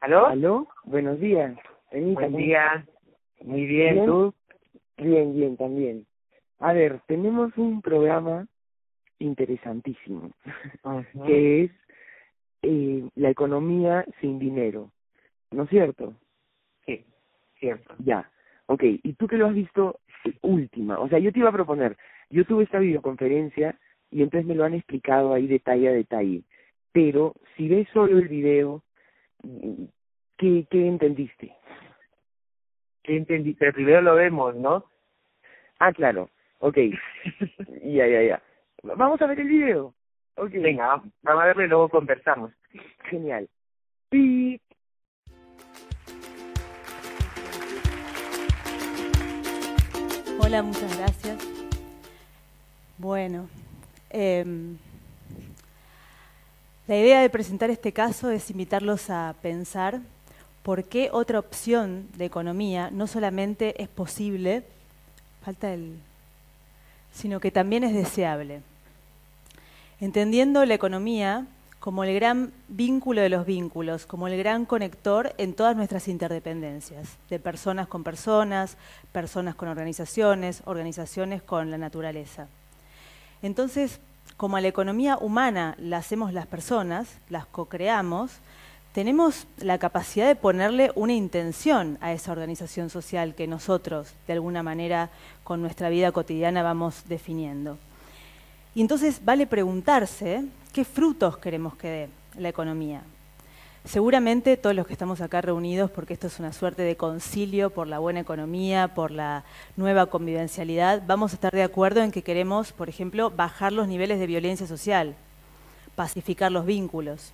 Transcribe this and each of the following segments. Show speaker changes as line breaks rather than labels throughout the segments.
¿Aló?
¿Aló? Buenos días.
Benita, Buen día. Muy bien, ¿tú?
Bien, bien, también. A ver, tenemos un programa interesantísimo, que es eh, la economía sin dinero, ¿no es cierto?
Sí, cierto.
Ya, ok. ¿Y tú que lo has visto última? O sea, yo te iba a proponer, yo tuve esta videoconferencia y entonces me lo han explicado ahí detalle a detalle, pero si ves solo el video, ¿qué, qué entendiste?
¿Qué entendiste? El video lo vemos, ¿no?
Ah, claro. Ok. ya, ya, ya. Vamos a ver el video.
Okay. Venga, vamos a verlo y luego conversamos.
Genial. ¡Pip!
Hola, muchas gracias. Bueno, eh, la idea de presentar este caso es invitarlos a pensar por qué otra opción de economía no solamente es posible, falta el, sino que también es deseable. Entendiendo la economía como el gran vínculo de los vínculos, como el gran conector en todas nuestras interdependencias, de personas con personas, personas con organizaciones, organizaciones con la naturaleza. Entonces, como a la economía humana la hacemos las personas, las co-creamos, tenemos la capacidad de ponerle una intención a esa organización social que nosotros, de alguna manera, con nuestra vida cotidiana vamos definiendo. Y entonces vale preguntarse qué frutos queremos que dé la economía. Seguramente todos los que estamos acá reunidos, porque esto es una suerte de concilio por la buena economía, por la nueva convivencialidad, vamos a estar de acuerdo en que queremos, por ejemplo, bajar los niveles de violencia social, pacificar los vínculos.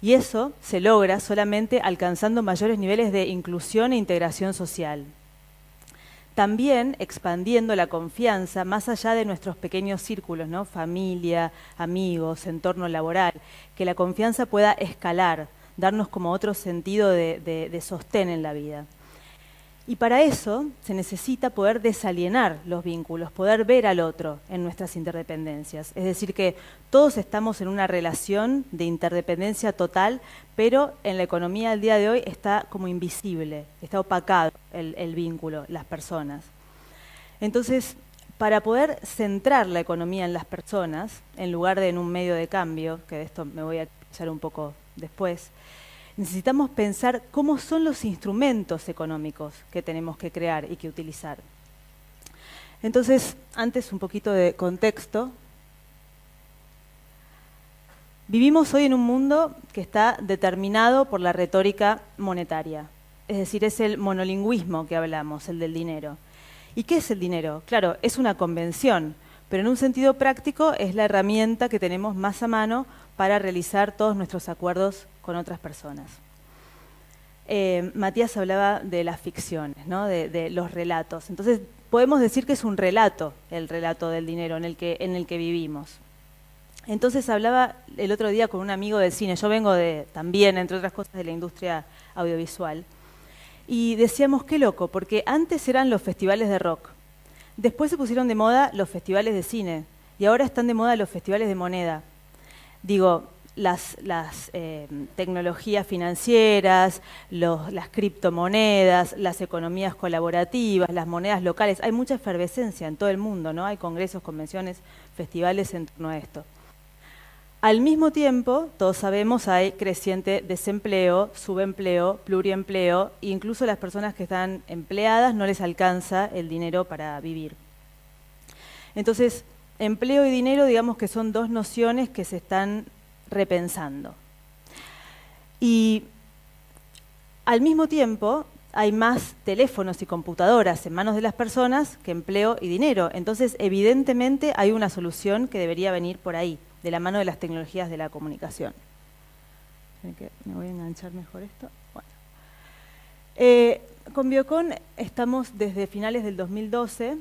Y eso se logra solamente alcanzando mayores niveles de inclusión e integración social. También expandiendo la confianza más allá de nuestros pequeños círculos, ¿no? familia, amigos, entorno laboral, que la confianza pueda escalar, darnos como otro sentido de, sostén en la vida. Y para eso se necesita poder desalienar los vínculos, poder ver al otro en nuestras interdependencias. Es decir, que todos estamos en una relación de interdependencia total, pero en la economía del día de hoy está como invisible, está opacado el vínculo, las personas. Entonces, para poder centrar la economía en las personas, en lugar de en un medio de cambio, que de esto me voy a echar un poco después, necesitamos pensar cómo son los instrumentos económicos que tenemos que crear y que utilizar. Entonces, antes un poquito de contexto. Vivimos hoy en un mundo que está determinado por la retórica monetaria, es decir, es el monolingüismo que hablamos, el del dinero. ¿Y qué es el dinero? Claro, es una convención, pero en un sentido práctico es la herramienta que tenemos más a mano para realizar todos nuestros acuerdos con otras personas. Eh, Matías hablaba de las ficciones, ¿no? de, los relatos. Entonces, podemos decir que es un relato, el relato del dinero en el que, en el que vivimos. Entonces hablaba el otro día con un amigo del cine, yo vengo también, entre otras cosas, de la industria audiovisual, y decíamos, qué loco, porque antes eran los festivales de rock, después se pusieron de moda los festivales de cine, y ahora están de moda los festivales de moneda. Digo, las, eh, tecnologías financieras, las criptomonedas, las economías colaborativas, las monedas locales. Hay mucha efervescencia en todo el mundo, ¿no? Hay congresos, convenciones, festivales en torno a esto. Al mismo tiempo, todos sabemos, hay creciente desempleo, subempleo, pluriempleo, e incluso las personas que están empleadas no les alcanza el dinero para vivir. Entonces, empleo y dinero, digamos que son dos nociones que se están repensando. Y al mismo tiempo hay más teléfonos y computadoras en manos de las personas que empleo y dinero. Entonces, evidentemente hay una solución que debería venir por ahí, de la mano de las tecnologías de la comunicación. Me voy a enganchar mejor esto. Eh, con Biocon estamos desde finales del 2012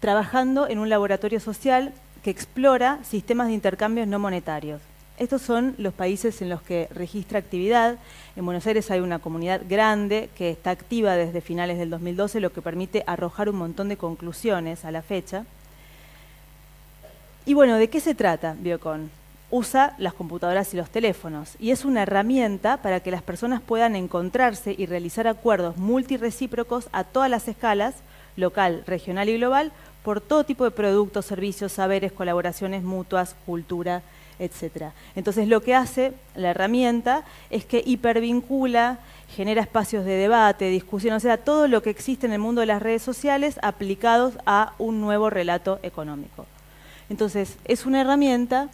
trabajando en un laboratorio social que explora sistemas de intercambios no monetarios. Estos son los países en los que registra actividad. En Buenos Aires hay una comunidad grande que está activa desde finales del 2012, lo que permite arrojar un montón de conclusiones a la fecha. Y bueno, ¿de qué se trata Biocon? usa las computadoras y los teléfonos y es una herramienta para que las personas puedan encontrarse y realizar acuerdos multirecíprocos a todas las escalas, local, regional y global, por todo tipo de productos, servicios, saberes, colaboraciones mutuas, cultura, etc. Entonces lo que hace la herramienta es que hipervincula, genera espacios de debate, discusión, o sea, todo lo que existe en el mundo de las redes sociales aplicados a un nuevo relato económico. Entonces, es una herramienta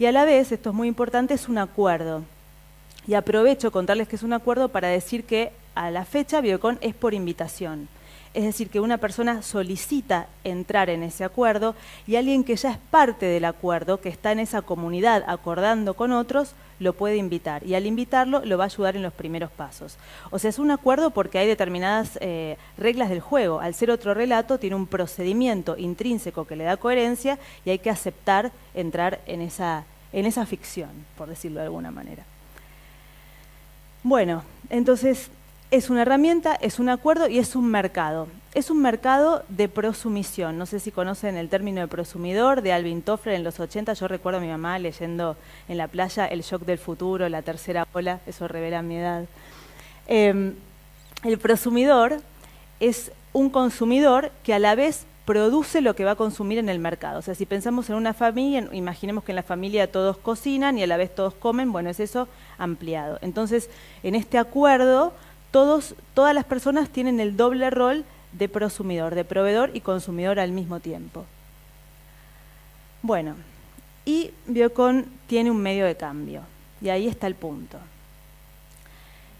y a la vez, esto es muy importante, es un acuerdo. Y aprovecho contarles que es un acuerdo para decir que a la fecha Biocon es por invitación. Es decir, que una persona solicita entrar en ese acuerdo y alguien que ya es parte del acuerdo, que está en esa comunidad acordando con otros, lo puede invitar. Y al invitarlo lo va a ayudar en los primeros pasos. O sea, es un acuerdo porque hay determinadas eh, reglas del juego. Al ser otro relato, tiene un procedimiento intrínseco que le da coherencia y hay que aceptar entrar en esa, en esa ficción, por decirlo de alguna manera. Bueno, entonces es una herramienta, es un acuerdo y es un mercado. Es un mercado de prosumisión. No sé si conocen el término de prosumidor de Alvin Toffler en los 80. Yo recuerdo a mi mamá leyendo en la playa El shock del futuro, la tercera ola. Eso revela mi edad. Em, el prosumidor es un consumidor que a la vez produce lo que va a consumir en el mercado. O sea, si pensamos en una familia, imaginemos que en la familia todos cocinan y a la vez todos comen, bueno, es eso ampliado. Entonces, en este acuerdo todas las personas tienen el doble rol de prosumidor, de proveedor y consumidor al mismo tiempo. Bueno, y Biocon tiene un medio de cambio, y ahí está el punto.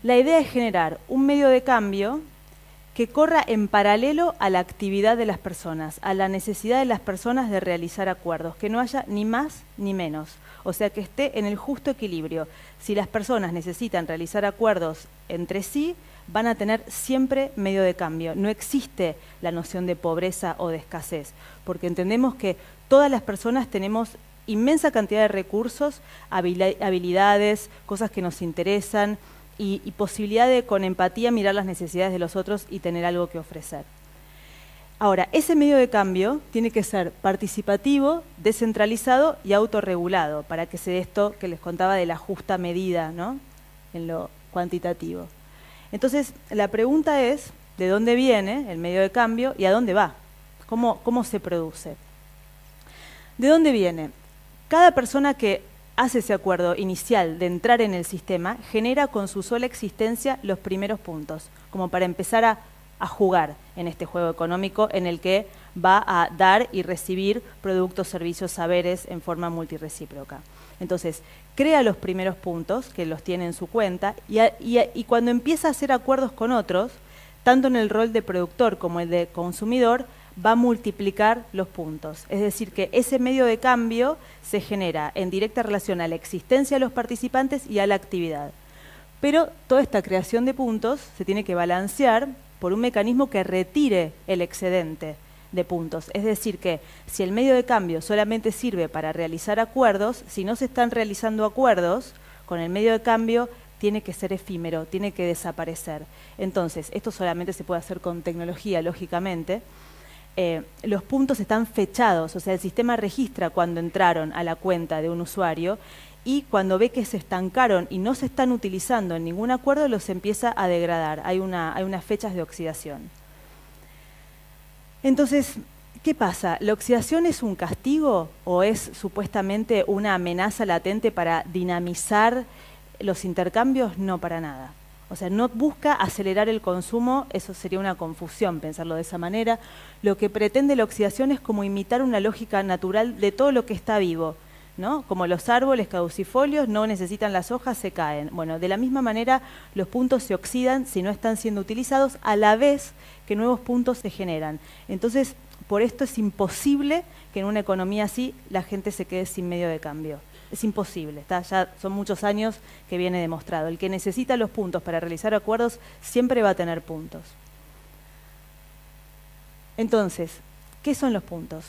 La idea es generar un medio de cambio que corra en paralelo a la actividad de las personas, a la necesidad de las personas de realizar acuerdos, que no haya ni más ni menos, o sea, que esté en el justo equilibrio. Si las personas necesitan realizar acuerdos entre sí, van a tener siempre medio de cambio. No existe la noción de pobreza o de escasez, porque entendemos que todas las personas tenemos inmensa cantidad de recursos, habilidades, cosas que nos interesan y, y posibilidad de con empatía mirar las necesidades de los otros y tener algo que ofrecer. Ahora, ese medio de cambio tiene que ser participativo, descentralizado y autorregulado para que se dé esto que les contaba de la justa medida ¿no? en lo cuantitativo. Entonces, la pregunta es, ¿de dónde viene el medio de cambio y a dónde va? ¿Cómo, cómo se produce? ¿De dónde viene? Cada persona que hace ese acuerdo inicial de entrar en el sistema genera con su sola existencia los primeros puntos, como para empezar a a jugar en este juego económico en el que va a dar y recibir productos, servicios, saberes en forma multirecíproca. Entonces, crea los primeros puntos, que los tiene en su cuenta, y, cuando empieza a hacer acuerdos con otros, tanto en el rol de productor como el de consumidor, va a multiplicar los puntos. Es decir, que ese medio de cambio se genera en directa relación a la existencia de los participantes y a la actividad. Pero toda esta creación de puntos se tiene que balancear por un mecanismo que retire el excedente de puntos. Es decir, que si el medio de cambio solamente sirve para realizar acuerdos, si no se están realizando acuerdos, con el medio de cambio tiene que ser efímero, tiene que desaparecer. Entonces, esto solamente se puede hacer con tecnología, lógicamente. Eh, los puntos están fechados, o sea, el sistema registra cuando entraron a la cuenta de un usuario y cuando ve que se estancaron y no se están utilizando en ningún acuerdo, los empieza a degradar. Hay, una, hay unas fechas de oxidación. Entonces, ¿qué pasa? ¿La oxidación es un castigo o es supuestamente una amenaza latente para dinamizar los intercambios? No, para nada. O sea, no busca acelerar el consumo, eso sería una confusión pensarlo de esa manera. Lo que pretende la oxidación es como imitar una lógica natural de todo lo que está vivo como los árboles caducifolios no necesitan las hojas, se caen. Bueno, de la misma manera los puntos se oxidan si no están siendo utilizados a la vez que nuevos puntos se generan. Entonces, por esto es imposible que en una economía así la gente se quede sin medio de cambio. Es imposible, ¿está? ya son muchos años que viene demostrado. El que necesita los puntos para realizar acuerdos siempre va a tener puntos. Entonces, ¿qué son los puntos?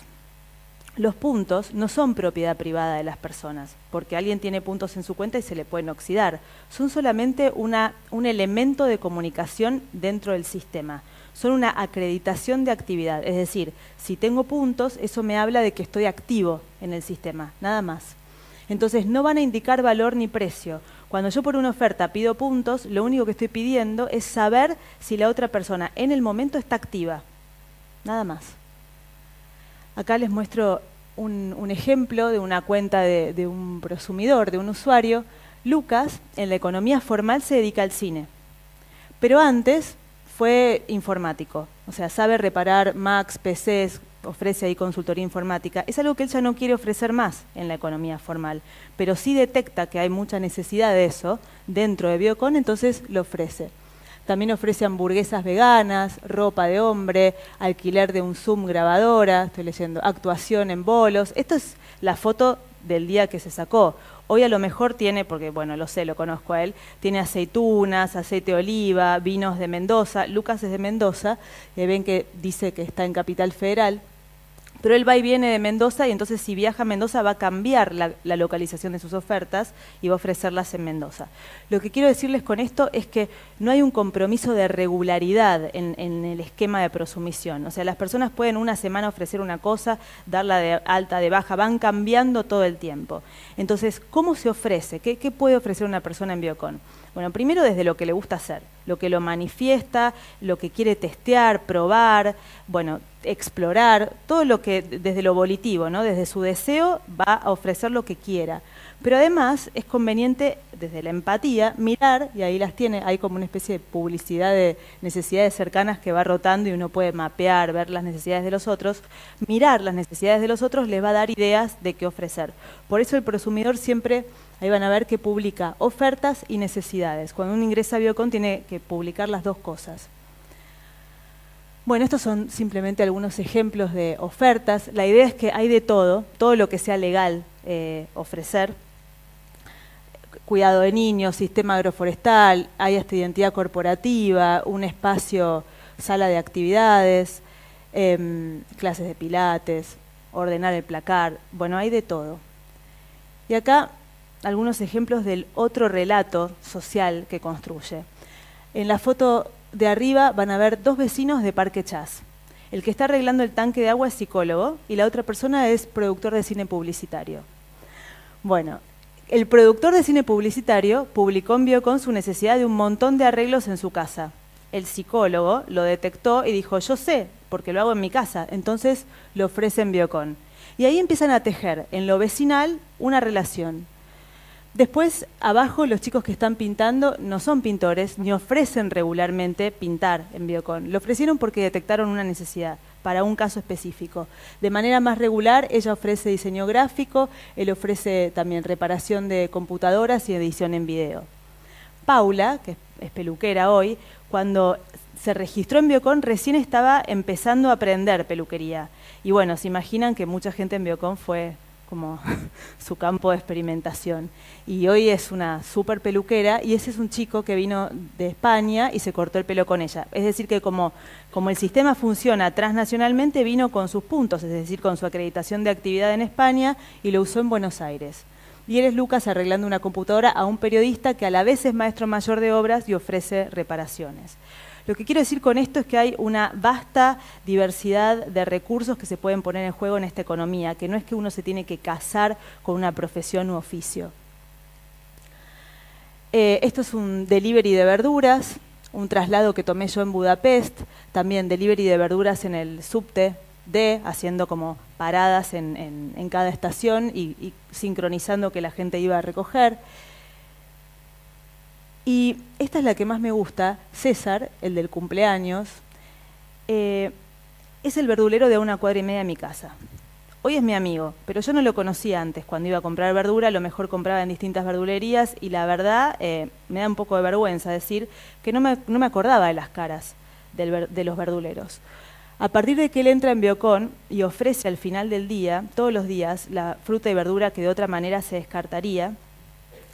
los puntos no son propiedad privada de las personas, porque alguien tiene puntos en su cuenta y se le pueden oxidar. Son solamente un elemento de comunicación dentro del sistema. Son una acreditación de actividad. Es decir, si tengo puntos, eso me habla de que estoy activo en el sistema, nada más. Entonces no van a indicar valor ni precio. Cuando yo por una oferta pido puntos, lo único que estoy pidiendo es saber si la otra persona en el momento está activa. Nada más. Acá les muestro un, ejemplo de una cuenta de, de un prosumidor, de un usuario. Lucas, en la economía formal, se dedica al cine. Pero antes fue informático, o sea, sabe reparar Macs, PCs, ofrece ahí consultoría informática. Es algo que él ya no quiere ofrecer más en la economía formal, pero sí detecta que hay mucha necesidad de eso dentro de Biocon, entonces lo ofrece. También ofrece hamburguesas veganas, ropa de hombre, alquiler de un Zoom grabadora, estoy leyendo, actuación en bolos. Esto es la foto del día que se sacó. Hoy a lo mejor tiene, porque bueno, lo sé, lo conozco a él, tiene aceitunas, aceite de oliva, vinos de Mendoza. Lucas es de Mendoza, eh, ven que dice que está en Capital Federal. Pero él va y viene de Mendoza y entonces si viaja a Mendoza va a cambiar la, localización de sus ofertas y va a ofrecerlas en Mendoza. Lo que quiero decirles con esto es que no hay un compromiso de regularidad en, el esquema de prosumisión. O sea, las personas pueden una semana ofrecer una cosa, darla de alta, de baja, van cambiando todo el tiempo. Entonces, ¿cómo se ofrece? ¿Qué, qué puede ofrecer una persona en Biocon? Bueno, primero desde lo que le gusta hacer, lo que lo manifiesta, lo que quiere testear, probar, bueno, explorar, todo lo que desde lo volitivo, ¿no? desde su deseo va a ofrecer lo que quiera. Pero además es conveniente desde la empatía mirar, y ahí las tiene, hay como una especie de publicidad de necesidades cercanas que va rotando y uno puede mapear, ver las necesidades de los otros, mirar las necesidades de los otros les va a dar ideas de qué ofrecer. Por eso el prosumidor siempre, ahí van a ver que publica ofertas y necesidades. Cuando uno ingresa a Biocon tiene que publicar las dos cosas. Bueno, estos son simplemente algunos ejemplos de ofertas. La idea es que hay de todo, todo lo que sea legal eh, ofrecer. Cuidado de niños, sistema agroforestal, hay hasta identidad corporativa, un espacio, sala de actividades, em, clases de pilates, ordenar el placar, bueno, hay de todo. Y acá algunos ejemplos del otro relato social que construye. En la foto de arriba van a ver dos vecinos de Parque Chas. El que está arreglando el tanque de agua es psicólogo y la otra persona es productor de cine publicitario. Bueno, el productor de cine publicitario publicó en Biocon su necesidad de un montón de arreglos en su casa. El psicólogo lo detectó y dijo, yo sé, porque lo hago en mi casa, entonces lo ofrece en Biocon. Y ahí empiezan a tejer en lo vecinal una relación. Después, abajo, los chicos que están pintando no son pintores ni ofrecen regularmente pintar en Biocon. Lo ofrecieron porque detectaron una necesidad para un caso específico. De manera más regular, ella ofrece diseño gráfico, él ofrece también reparación de computadoras y edición en video. Paula, que es peluquera hoy, cuando se registró en Biocon recién estaba empezando a aprender peluquería. Y bueno, se imaginan que mucha gente en Biocon fue como su campo de experimentación. Y hoy es una súper peluquera y ese es un chico que vino de España y se cortó el pelo con ella. Es decir, que como, como el sistema funciona transnacionalmente, vino con sus puntos, es decir, con su acreditación de actividad en España y lo usó en Buenos Aires. Y él es Lucas arreglando una computadora a un periodista que a la vez es maestro mayor de obras y ofrece reparaciones. Lo que quiero decir con esto es que hay una vasta diversidad de recursos que se pueden poner en juego en esta economía, que no es que uno se tiene que casar con una profesión u oficio. Eh, esto es un delivery de verduras, un traslado que tomé yo en Budapest, también delivery de verduras en el subte D, haciendo como paradas en, cada estación y sincronizando que la gente iba a recoger. Y esta es la que más me gusta, César, el del cumpleaños, eh, es el verdulero de una cuadra y media de mi casa. Hoy es mi amigo, pero yo no lo conocía antes. Cuando iba a comprar verdura, a lo mejor compraba en distintas verdulerías y la verdad eh, me da un poco de vergüenza decir que no me, no me acordaba de las caras de los verduleros. A partir de que él entra en Biocon y ofrece al final del día, todos los días, la fruta y verdura que de otra manera se descartaría,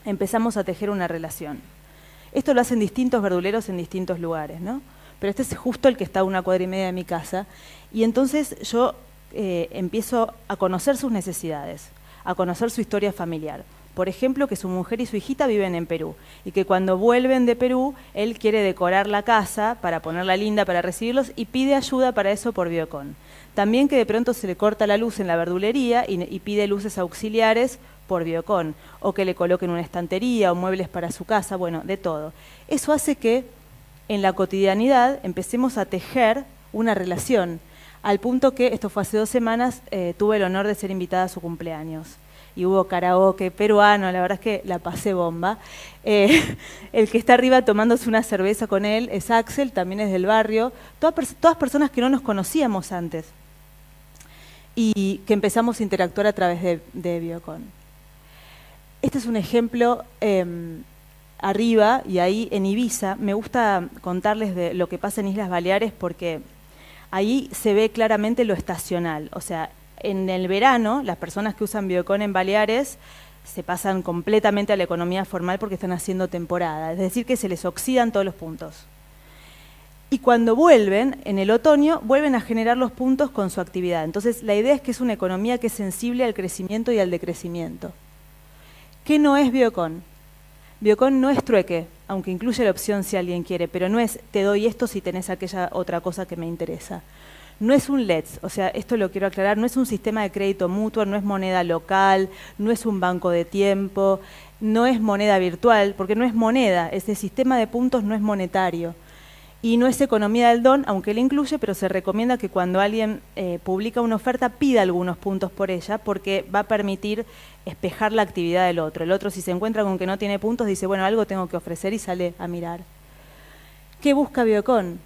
empezamos a tejer una relación. Esto lo hacen distintos verduleros en distintos lugares, ¿no? Pero este es justo el que está a una cuadra y media de mi casa. Y entonces yo eh, empiezo a conocer sus necesidades, a conocer su historia familiar. Por ejemplo, que su mujer y su hijita viven en Perú y que cuando vuelven de Perú, él quiere decorar la casa para ponerla linda para recibirlos y pide ayuda para eso por Biocon. También que de pronto se le corta la luz en la verdulería y, y pide luces auxiliares por Biocon, o que le coloquen una estantería o muebles para su casa, bueno, de todo. Eso hace que en la cotidianidad empecemos a tejer una relación, al punto que, esto fue hace dos semanas, eh, tuve el honor de ser invitada a su cumpleaños y hubo karaoke peruano, la verdad es que la pasé bomba. Eh, el que está arriba tomándose una cerveza con él es Axel, también es del barrio, todas, personas que no nos conocíamos antes y que empezamos a interactuar a través de Biocon. Este es un ejemplo em, arriba y ahí en Ibiza. Me gusta contarles de lo que pasa en Islas Baleares porque ahí se ve claramente lo estacional. O sea, en el verano, las personas que usan Biocon en Baleares se pasan completamente a la economía formal porque están haciendo temporada, es decir, que se les oxidan todos los puntos. Y cuando vuelven, en el otoño, vuelven a generar los puntos con su actividad. Entonces, la idea es que es una economía que es sensible al crecimiento y al decrecimiento. ¿Qué no es Biocon? Biocon no es trueque, aunque incluye la opción si alguien quiere, pero no es te doy esto si tenés aquella otra cosa que me interesa. No es un LEDS, o sea, esto lo quiero aclarar, no es un sistema de crédito mutuo, no es moneda local, no es un banco de tiempo, no es moneda virtual, porque no es moneda, ese sistema de puntos no es monetario. Y no es economía del don, aunque le incluye, pero se recomienda que cuando alguien eh, publica una oferta pida algunos puntos por ella, porque va a permitir espejar la actividad del otro. El otro, si se encuentra con que no tiene puntos, dice, bueno, algo tengo que ofrecer y sale a mirar. ¿Qué busca Biocon?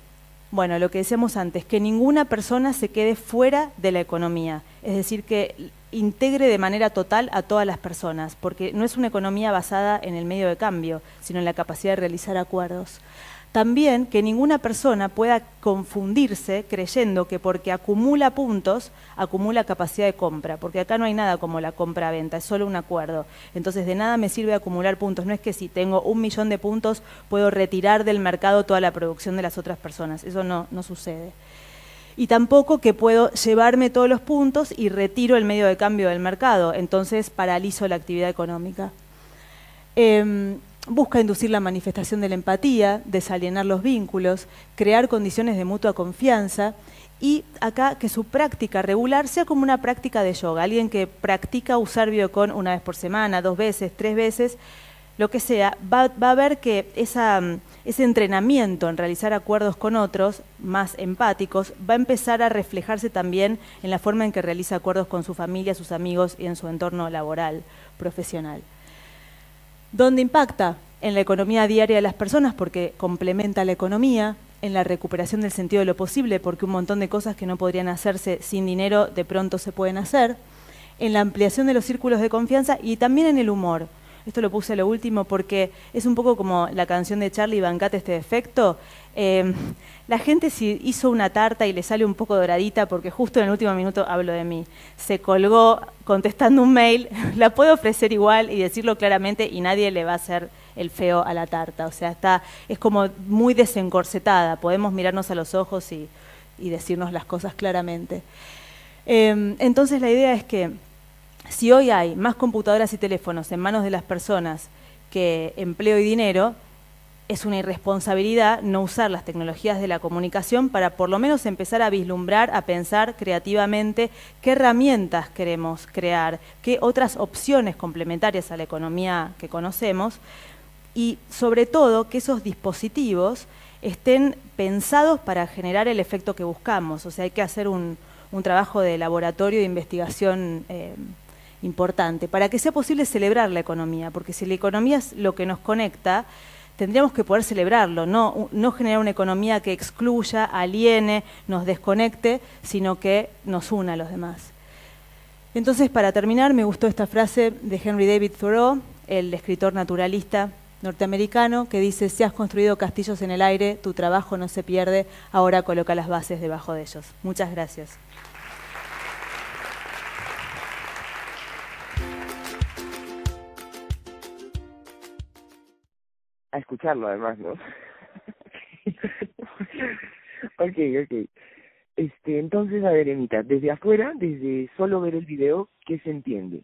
Bueno, lo que decíamos antes, que ninguna persona se quede fuera de la economía, es decir, que integre de manera total a todas las personas, porque no es una economía basada en el medio de cambio, sino en la capacidad de realizar acuerdos. También que ninguna persona pueda confundirse creyendo que porque acumula puntos, acumula capacidad de compra, porque acá no hay nada como la compra-venta, es solo un acuerdo. Entonces de nada me sirve acumular puntos, no es que si tengo un millón de puntos puedo retirar del mercado toda la producción de las otras personas, eso no, no sucede. Y tampoco que puedo llevarme todos los puntos y retiro el medio de cambio del mercado, entonces paralizo la actividad económica. Em, busca inducir la manifestación de la empatía, desalienar los vínculos, crear condiciones de mutua confianza y acá que su práctica regular sea como una práctica de yoga, alguien que practica usar biocon una vez por semana, dos veces, tres veces, lo que sea, va, a ver que ese entrenamiento en realizar acuerdos con otros más empáticos va a empezar a reflejarse también en la forma en que realiza acuerdos con su familia, sus amigos y en su entorno laboral, profesional. ¿Dónde impacta? En la economía diaria de las personas porque complementa la economía, en la recuperación del sentido de lo posible porque un montón de cosas que no podrían hacerse sin dinero de pronto se pueden hacer, en la ampliación de los círculos de confianza y también en el humor. Esto lo puse a lo último porque es un poco como la canción de Charlie Bancate este defecto. Eh, la gente si hizo una tarta y le sale un poco doradita, porque justo en el último minuto hablo de mí, se colgó contestando un mail, la puede ofrecer igual y decirlo claramente y nadie le va a hacer el feo a la tarta. O sea, está, es como muy desencorsetada, podemos mirarnos a los ojos y, decirnos las cosas claramente. Em, entonces la idea es que si hoy hay más computadoras y teléfonos en manos de las personas que empleo y dinero, es una irresponsabilidad no usar las tecnologías de la comunicación para por lo menos empezar a vislumbrar, a pensar creativamente qué herramientas queremos crear, qué otras opciones complementarias a la economía que conocemos y sobre todo que esos dispositivos estén pensados para generar el efecto que buscamos. O sea, hay que hacer un, trabajo de laboratorio de investigación eh, importante para que sea posible celebrar la economía, porque si la economía es lo que nos conecta, tendríamos que poder celebrarlo, no, no generar una economía que excluya, aliene, nos desconecte, sino que nos una a los demás. Entonces, para terminar, me gustó esta frase de Henry David Thoreau, el escritor naturalista norteamericano, que dice, si has construido castillos en el aire, tu trabajo no se pierde, ahora coloca las bases debajo de ellos. Muchas gracias.
A escucharlo además, ¿no? ok, ok. Este, entonces, a ver, Emita, desde afuera, desde solo ver el video, ¿qué se entiende?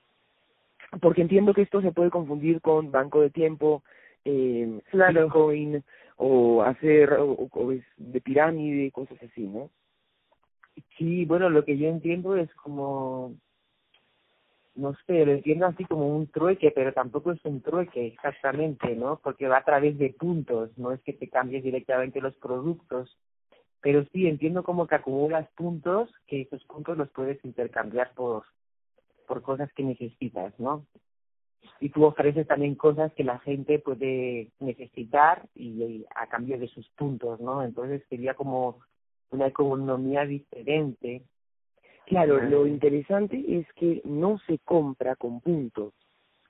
Porque entiendo que esto se puede confundir con banco de tiempo, eh, Bitcoin, o hacer, o, es de pirámide, cosas así, ¿no?
Sí, bueno, lo que yo entiendo es como no sé, lo entiendo así como un trueque, pero tampoco es un trueque exactamente, ¿no? Porque va a través de puntos, no es que te cambies directamente los productos. Pero sí, entiendo como que acumulas puntos, que esos puntos los puedes intercambiar por, por cosas que necesitas, ¿no? Y tú ofreces también cosas que la gente puede necesitar y a cambio de sus puntos, ¿no? Entonces sería como una economía diferente
Claro, lo interesante es que no se compra con puntos.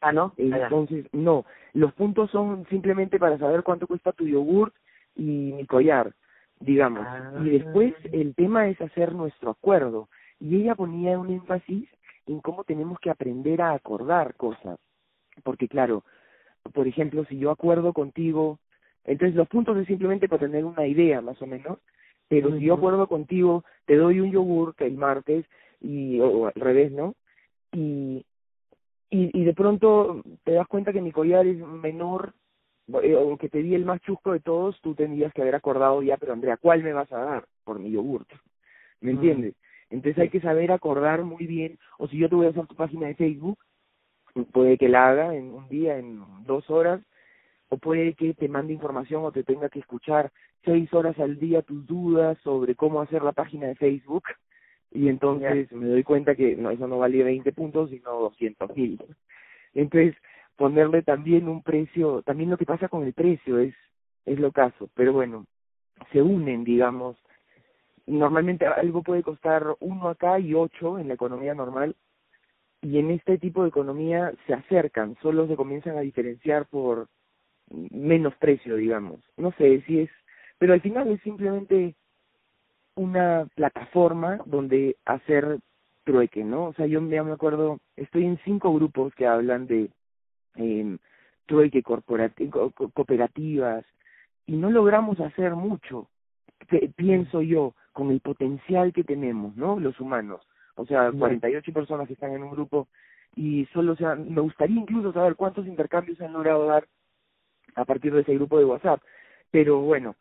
Ah, ¿no?
Entonces, no. Los puntos son simplemente para saber cuánto cuesta tu yogur y mi collar, digamos. Y después ah. el tema es hacer nuestro acuerdo. Y ella ponía un énfasis en cómo tenemos que aprender a acordar cosas. Porque claro, por ejemplo, si yo acuerdo contigo, entonces los puntos es simplemente para tener una idea más o menos, pero si yo acuerdo contigo, te doy un yogur que el martes y o, al revés, ¿no? Y, y y de pronto te das cuenta que mi collar es menor eh, o que te di el más chusco de todos, tú tendrías que haber acordado ya, pero Andrea, ¿cuál me vas a dar por mi yogur? ¿Me entiendes? Entonces hay que saber acordar muy bien, o si yo te voy a hacer tu página de Facebook, puede que la haga en un día, en dos horas, o puede que te mande información o te tenga que escuchar seis horas al día tus dudas sobre cómo hacer la página de Facebook. Y entonces me doy cuenta que no eso no valía 20 puntos sino 200 mil. Entonces ponerle también un precio también lo que pasa con el precio es es lo caso pero bueno se unen digamos. Normalmente algo puede costar uno acá y ocho en la economía normal y en este tipo de economía se acercan solo se comienzan a diferenciar por menos precio, digamos. No sé si es, pero al final es simplemente una plataforma donde hacer trueque, ¿no? O sea, yo ya me acuerdo, estoy en cinco grupos que hablan de eh, trueque corporativo, cooperativas y no logramos hacer mucho, pienso yo, con el potencial que tenemos, ¿no? Los humanos. O sea, 48 personas que están en un grupo y solo, o sea, me gustaría incluso saber cuántos intercambios han logrado dar a partir de ese grupo de WhatsApp. Pero bueno,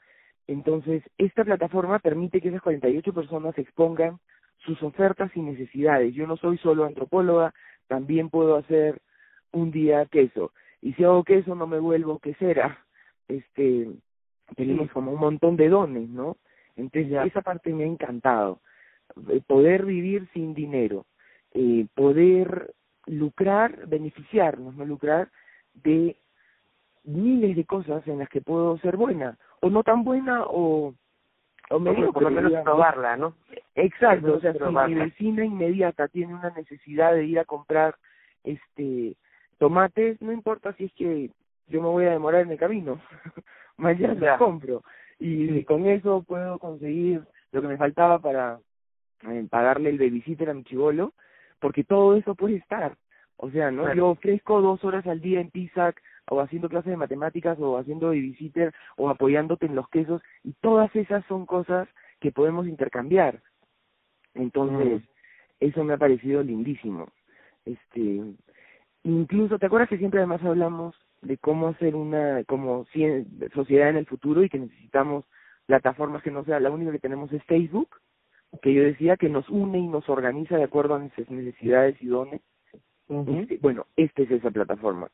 entonces esta plataforma permite que esas 48 personas expongan sus ofertas y necesidades. Yo no soy solo antropóloga, también puedo hacer un día queso. Y si hago queso no me vuelvo quesera. Este, tenemos como un montón de dones, ¿no? Entonces esa parte me ha encantado. Eh, poder vivir sin dinero, eh, poder lucrar, beneficiarnos, no lucrar de miles de cosas en las que puedo ser buena, o no tan buena, o, o
medio, por lo menos probarla, ¿no?
Exacto, o sea, si mi vecina inmediata tiene una necesidad de ir a comprar este tomates, no importa si es que yo me voy a demorar en el camino, mañana los compro y con eso puedo conseguir lo que me faltaba para eh, pagarle el babysitter a mi chivolo, porque todo eso puede estar. O sea, no yo ofrezco dos horas al día en Pisac o haciendo clases de matemáticas o haciendo babysitter o apoyándote en los quesos y todas esas son cosas que podemos intercambiar. Entonces, mm. eso me ha parecido lindísimo. Este, incluso, ¿te acuerdas que siempre además hablamos de cómo hacer una como sociedad en el futuro y que necesitamos plataformas que no sea la única que tenemos es Facebook, que yo decía que nos une y nos organiza de acuerdo a nuestras necesidades y dones. Este, bueno, esta es esa plataforma.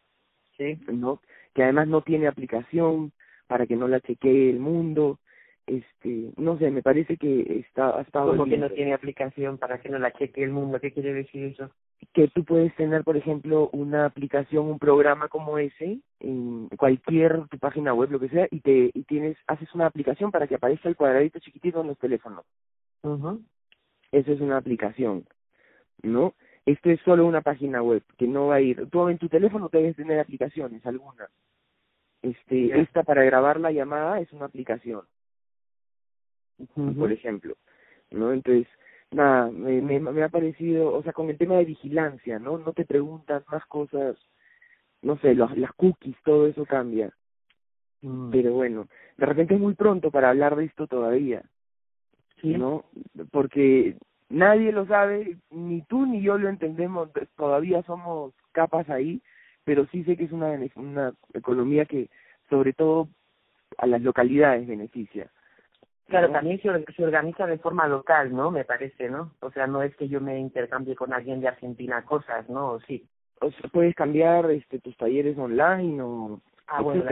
¿no? Que además no tiene aplicación para que no la chequee el mundo. Este, no sé, me parece que está ha estado
¿Cómo que no tiene aplicación para que no la chequee el mundo? ¿Qué quiere decir eso?
Que tú puedes tener, por ejemplo, una aplicación, un programa como ese en cualquier tu página web, lo que sea, y te y tienes haces una aplicación para que aparezca el cuadradito chiquitito en los teléfonos. Uh Eso es una aplicación, ¿no? Esto es solo una página web que no va a ir. Tú en tu teléfono debes tener aplicaciones, algunas. Este, esta para grabar la llamada es una aplicación. Por ejemplo, ¿no? Entonces, nada, me, me, me ha parecido, o sea, con el tema de vigilancia, ¿no? No te preguntan más cosas, no sé, los, las cookies, todo eso cambia. Mm. Pero bueno, de repente es muy pronto para hablar de esto todavía. ¿Sí? ¿No? Porque nadie lo sabe, ni tú ni yo lo entendemos, todavía somos capas ahí, pero sí sé que es una, una economía que sobre todo a las localidades beneficia.
Claro, también se, organiza de forma local, ¿no? Me parece, ¿no? O sea, no es que yo me intercambie con alguien de Argentina cosas, ¿no? sí.
O sea, puedes cambiar este tus talleres online o
ah, bueno,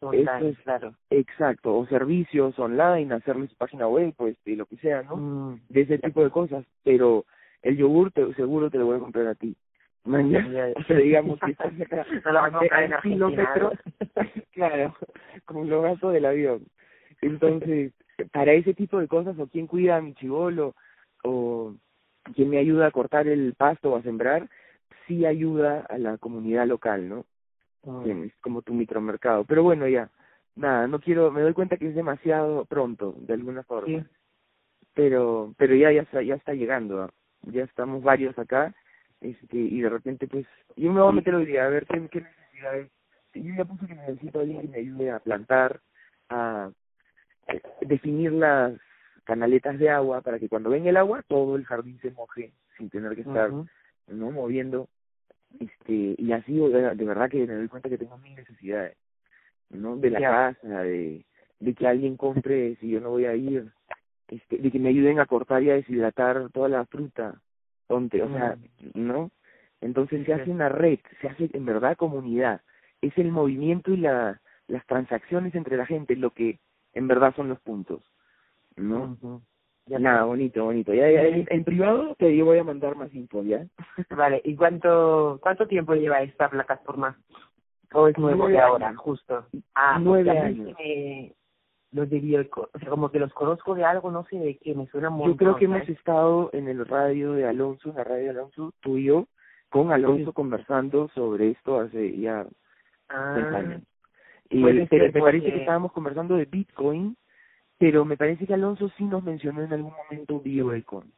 online, claro.
Exacto, o servicios online, hacerle su página web, pues, y lo que sea, ¿no?
Mm,
de ese tipo de cosas, pero el yogur te, seguro te lo voy a comprar a ti. Mañana, o sea, digamos que estás acá
no lo vamos a en kilómetros,
claro, como lo gasto del avión. Entonces, para ese tipo de cosas, o quién cuida a mi chivolo, o quién me ayuda a cortar el pasto o a sembrar, sí ayuda a la comunidad local, ¿no?
Ah.
Como tu micromercado. Pero bueno, ya, nada, no quiero, me doy cuenta que es demasiado pronto, de alguna forma. Pero, pero ya, ya está, ya está llegando, ya estamos varios acá, este, y de repente pues, yo me voy a meter hoy día a ver qué, qué necesidades. Yo ya puse que necesito a alguien que me ayude a plantar, a definir las canaletas de agua para que cuando venga el agua todo el jardín se moje sin tener que estar no moviendo este y así de, verdad que me doy cuenta que tengo mil necesidades no de la casa de de que alguien compre si yo no voy a ir este de que me ayuden a cortar y a deshidratar toda la fruta o sea no entonces se hace una red se hace en verdad comunidad. Es el movimiento y la las transacciones entre la gente lo que en verdad son los puntos, ¿no? Ya Nada, bonito, bonito. Ya, ya en, privado te voy a mandar más info, ¿ya?
Vale, ¿y cuánto cuánto tiempo lleva esta plataforma? ¿O es nuevo de ahora, justo?
Ah, nueve años.
los de o sea, como que los conozco de algo, no sé de qué, me suena muy
Yo creo que hemos estado en el radio de Alonso, en la radio de Alonso, tú y yo, con Alonso conversando sobre esto hace ya
ah.
años. Y me parece que estábamos conversando de Bitcoin, pero me parece que Alonso sí nos mencionó en algún momento Bitcoin.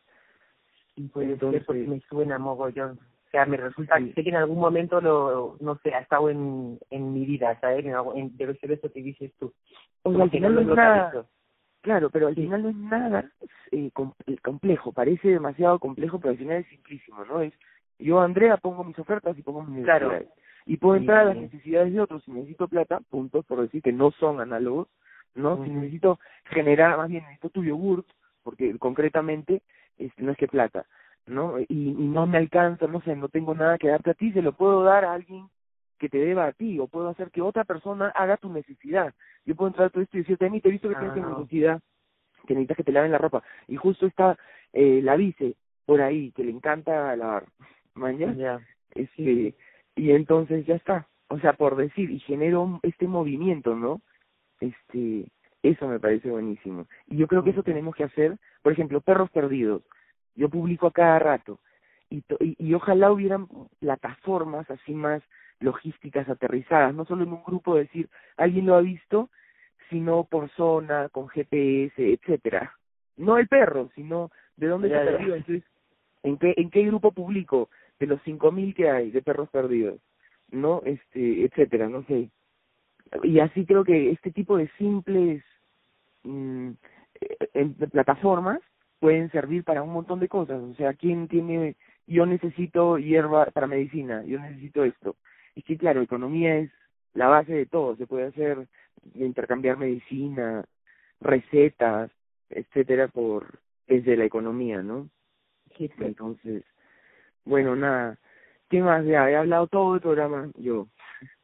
Y pues entonces porque me suena mogollón. O sea, me resulta sé que en algún momento lo, no sé, ha estado en, en mi vida, ¿sabes? En, en, debe ser eso que dices tú.
O sea, al final no es nada, claro, pero al final no es nada eh, complejo, parece demasiado complejo, pero al final es simplísimo, ¿no? Es, yo, Andrea, pongo mis ofertas y pongo mis
claro
y puedo entrar a las necesidades de otros. Si necesito plata, punto, por decir que no son análogos, ¿no? Si necesito generar, más bien necesito tu yogurt, porque concretamente no es que plata, ¿no? Y, y no me alcanza, no sé, no tengo nada que darte a ti, se lo puedo dar a alguien que te deba a ti, o puedo hacer que otra persona haga tu necesidad. Yo puedo entrar a todo esto y decirte, a mí te he visto que tienes necesidad, que necesitas que te laven la ropa. Y justo está eh, la vice por ahí, que le encanta lavar. Mañana, este, y entonces ya está. O sea, por decir, y genero este movimiento, ¿no? Este, eso me parece buenísimo. Y yo creo que eso tenemos que hacer, por ejemplo, perros perdidos. Yo publico a cada rato. Y, y, y ojalá hubieran plataformas así más logísticas aterrizadas, no solo en un grupo decir, alguien lo ha visto, sino por zona, con GPS, etcétera. No el perro, sino de dónde se ha perdido. Entonces, ¿en qué, ¿en qué grupo publico? de los cinco mil que hay de perros perdidos, ¿no? Este, etcétera, no sé. Y así creo que este tipo de simples mm, en plataformas pueden servir para un montón de cosas. O sea, ¿quién tiene, yo necesito hierba para medicina, yo necesito esto? Es que claro, economía es la base de todo, se puede hacer, intercambiar medicina, recetas, etcétera, por desde la economía, ¿no? Entonces, bueno, nada. ¿Qué más? Ya, he hablado todo el programa yo.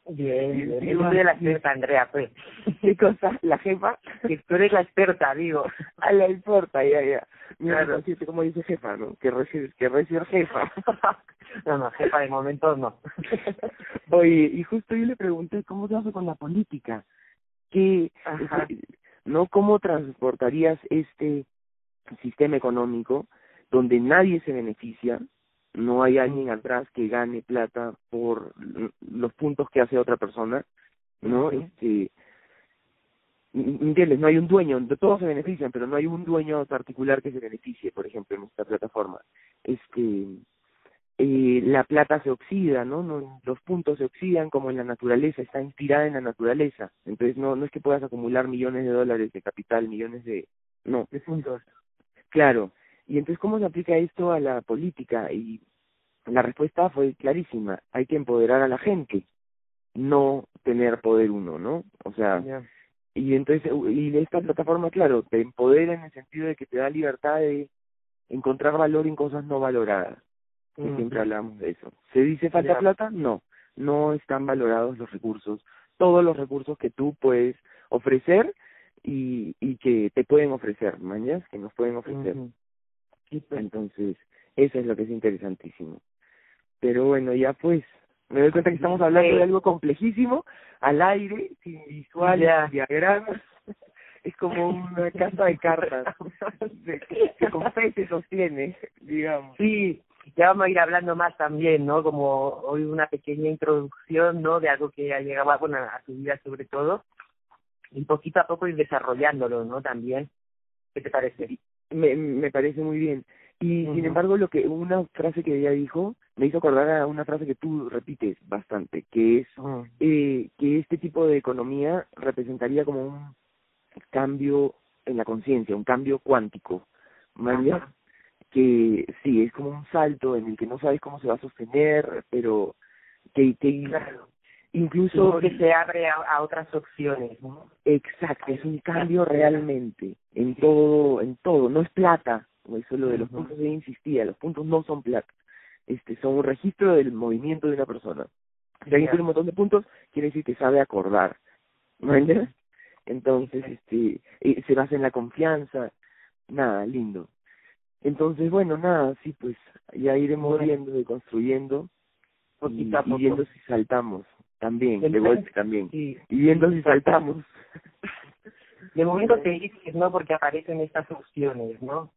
Bien, bien. Yo soy la experta, Andrea, pues.
¿Qué cosa? ¿La jefa?
Que tú eres la experta, digo.
A la experta, ya, ya. Mira, claro. como dice jefa, ¿no? Que recibe, que recibe jefa.
no, no, jefa de momento no.
Oye, y justo yo le pregunté, ¿cómo se hace con la política? ¿Qué, no? ¿Cómo transportarías este sistema económico donde nadie se beneficia, no hay alguien atrás que gane plata por los puntos que hace otra persona, ¿no? Este, ¿entiendes? No hay un dueño, todos se benefician, pero no hay un dueño particular que se beneficie, por ejemplo, en esta plataforma. Este, eh, la plata se oxida, ¿no? ¿no? Los puntos se oxidan como en la naturaleza, está inspirada en la naturaleza. Entonces no, no es que puedas acumular millones de dólares de capital, millones de, no.
De puntos.
Claro, y entonces, ¿cómo se aplica esto a la política? Y la respuesta fue clarísima, hay que empoderar a la gente, no tener poder uno, ¿no? O sea, y entonces y esta plataforma claro te empodera en el sentido de que te da libertad de encontrar valor en cosas no valoradas que siempre hablamos de eso se dice falta plata no no están valorados los recursos todos los recursos que tú puedes ofrecer y y que te pueden ofrecer mañas que nos pueden ofrecer. Entonces eso es lo que es interesantísimo pero bueno ya pues me doy cuenta que estamos hablando de algo complejísimo, al aire, sin visuales, diagramas. Es como una casa de cartas que con fe se sostiene, digamos.
Sí, ya vamos a ir hablando más también, ¿no? Como hoy una pequeña introducción, ¿no? De algo que ha llegado bueno, a tu vida sobre todo. Y poquito a poco ir desarrollándolo, ¿no? También. ¿Qué te parece?
Me, me parece muy bien. Y sin embargo, lo que una frase que ella dijo me hizo acordar a una frase que tú repites bastante, que es eh, que este tipo de economía representaría como un cambio en la conciencia, un cambio cuántico, ¿vale? Que sí, es como un salto en el que no sabes cómo se va a sostener, pero que, que incluso
que se abre a, otras opciones, ¿no?
Exacto, es un cambio realmente en todo, en todo, no es plata, eso lo de los puntos de insistía, los puntos no son plata, este son un registro del movimiento de una persona. Si alguien tiene un montón de puntos, quiere decir que sabe acordar, ¿no Entonces, este, eh, se basa en la confianza, nada, lindo. Entonces, bueno, nada, sí, pues ya iremos viendo y construyendo y, viendo si saltamos también, de vuelta también, y viendo si saltamos.
De momento te dices, ¿no? Porque aparecen estas opciones, ¿no?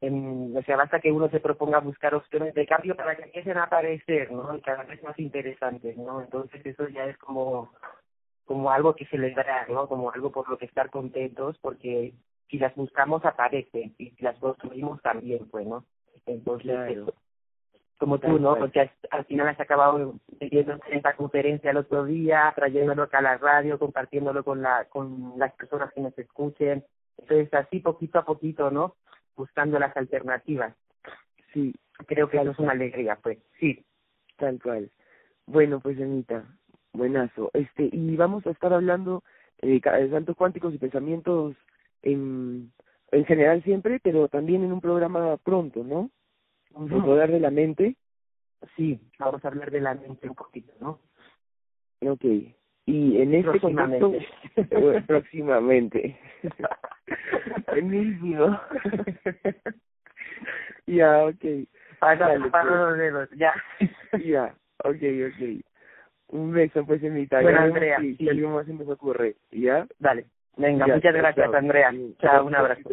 en, o sea, basta que uno se proponga buscar opciones de cambio para que empiecen a aparecer, ¿no? Y cada vez más interesantes, ¿no? Entonces eso ya es como, como algo que celebrar, ¿no? Como algo por lo que estar contentos, porque si las buscamos aparecen, y si las construimos también, pues, ¿no? Entonces, como tú, ¿no? Porque al final has acabado metiendo en esta conferencia el otro día, trayéndolo acá a la radio, compartiéndolo con la con las personas que nos escuchen. Entonces, así poquito a poquito, ¿no? buscando las alternativas.
Sí.
Creo que eso es una alegría, pues. Sí.
Tal cual. Bueno, pues Anita, buenazo. Este, y vamos a estar hablando eh, de saltos cuánticos y pensamientos en, en general siempre, pero también en un programa pronto, ¿no? El poder de la mente.
Sí, vamos a hablar de la mente un poquito, ¿no?
Ok. Y en este contexto, próximamente. Buenísimo. ya, okay.
Para, para los dedos, ya.
ya, okay, okay. Un beso, pues, en mi
Bueno, Andrea.
Si, sí. algo más se nos ocurre, ¿ya?
Dale. Venga, muchas gracias, Andrea. Chao, un abrazo.